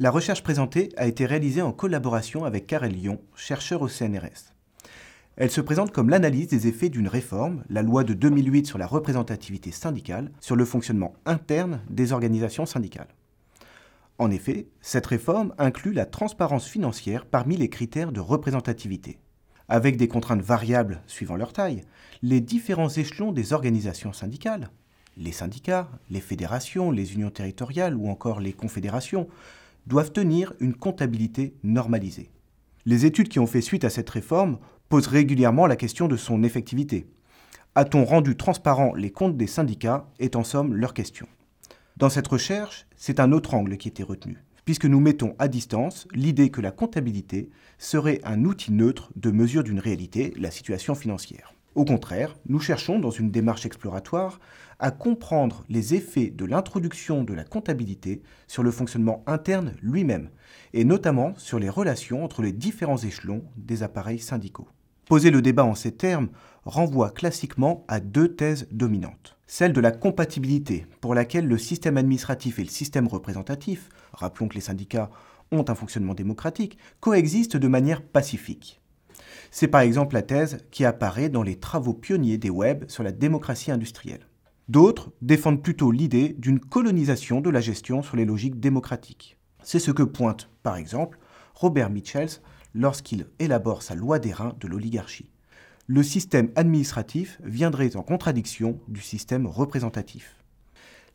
La recherche présentée a été réalisée en collaboration avec Karel Lyon, chercheur au CNRS. Elle se présente comme l'analyse des effets d'une réforme, la loi de 2008 sur la représentativité syndicale, sur le fonctionnement interne des organisations syndicales. En effet, cette réforme inclut la transparence financière parmi les critères de représentativité. Avec des contraintes variables suivant leur taille, les différents échelons des organisations syndicales, les syndicats, les fédérations, les unions territoriales ou encore les confédérations, doivent tenir une comptabilité normalisée. Les études qui ont fait suite à cette réforme posent régulièrement la question de son effectivité. A-t-on rendu transparents les comptes des syndicats est en somme leur question. Dans cette recherche, c'est un autre angle qui était retenu, puisque nous mettons à distance l'idée que la comptabilité serait un outil neutre de mesure d'une réalité, la situation financière. Au contraire, nous cherchons, dans une démarche exploratoire, à comprendre les effets de l'introduction de la comptabilité sur le fonctionnement interne lui-même, et notamment sur les relations entre les différents échelons des appareils syndicaux. Poser le débat en ces termes renvoie classiquement à deux thèses dominantes. Celle de la compatibilité, pour laquelle le système administratif et le système représentatif, rappelons que les syndicats ont un fonctionnement démocratique, coexistent de manière pacifique. C'est par exemple la thèse qui apparaît dans les travaux pionniers des web sur la démocratie industrielle. D'autres défendent plutôt l'idée d'une colonisation de la gestion sur les logiques démocratiques. C'est ce que pointe, par exemple, Robert Mitchells lorsqu'il élabore sa loi des reins de l'oligarchie. Le système administratif viendrait en contradiction du système représentatif.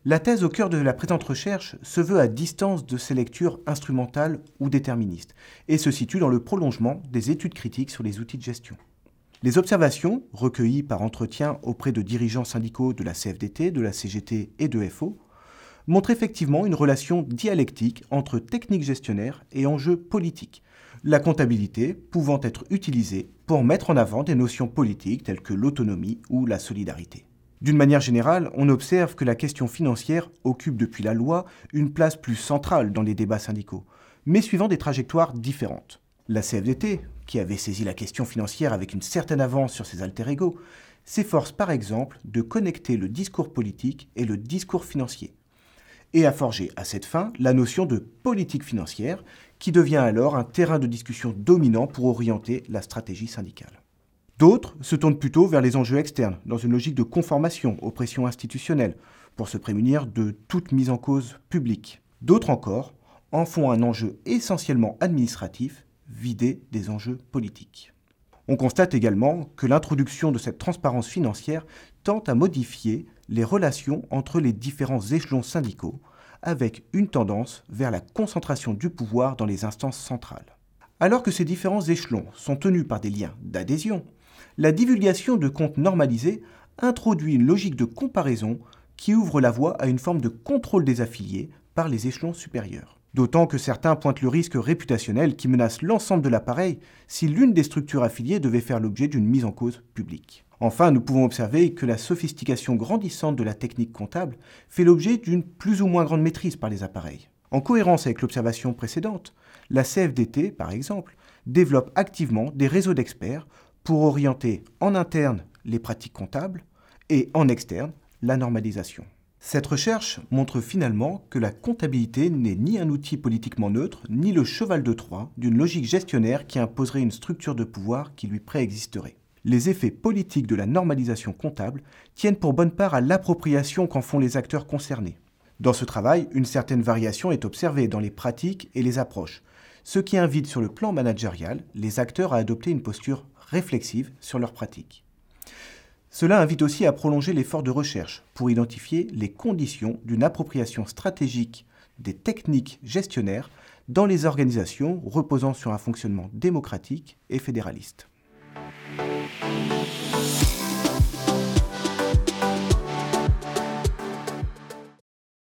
La thèse au cœur de la présente recherche se veut à distance de ces lectures instrumentales ou déterministes et se situe dans le prolongement des études critiques sur les outils de gestion. Les observations, recueillies par entretien auprès de dirigeants syndicaux de la CFDT, de la CGT et de FO, montrent effectivement une relation dialectique entre techniques gestionnaires et enjeux politiques, la comptabilité pouvant être utilisée pour mettre en avant des notions politiques telles que l'autonomie ou la solidarité. D'une manière générale, on observe que la question financière occupe depuis la loi une place plus centrale dans les débats syndicaux, mais suivant des trajectoires différentes. La CFDT, qui avait saisi la question financière avec une certaine avance sur ses alter ego, s'efforce par exemple de connecter le discours politique et le discours financier, et a forgé à cette fin la notion de politique financière, qui devient alors un terrain de discussion dominant pour orienter la stratégie syndicale. D'autres se tournent plutôt vers les enjeux externes, dans une logique de conformation aux pressions institutionnelles, pour se prémunir de toute mise en cause publique. D'autres encore en font un enjeu essentiellement administratif, vidé des enjeux politiques. On constate également que l'introduction de cette transparence financière tente à modifier les relations entre les différents échelons syndicaux, avec une tendance vers la concentration du pouvoir dans les instances centrales. Alors que ces différents échelons sont tenus par des liens d'adhésion, la divulgation de comptes normalisés introduit une logique de comparaison qui ouvre la voie à une forme de contrôle des affiliés par les échelons supérieurs. D'autant que certains pointent le risque réputationnel qui menace l'ensemble de l'appareil si l'une des structures affiliées devait faire l'objet d'une mise en cause publique. Enfin, nous pouvons observer que la sophistication grandissante de la technique comptable fait l'objet d'une plus ou moins grande maîtrise par les appareils. En cohérence avec l'observation précédente, la CFDT, par exemple, développe activement des réseaux d'experts pour orienter en interne les pratiques comptables et en externe la normalisation. Cette recherche montre finalement que la comptabilité n'est ni un outil politiquement neutre, ni le cheval de Troie d'une logique gestionnaire qui imposerait une structure de pouvoir qui lui préexisterait. Les effets politiques de la normalisation comptable tiennent pour bonne part à l'appropriation qu'en font les acteurs concernés. Dans ce travail, une certaine variation est observée dans les pratiques et les approches, ce qui invite sur le plan managérial les acteurs à adopter une posture réflexive sur leurs pratiques. Cela invite aussi à prolonger l'effort de recherche pour identifier les conditions d'une appropriation stratégique des techniques gestionnaires dans les organisations reposant sur un fonctionnement démocratique et fédéraliste. thank you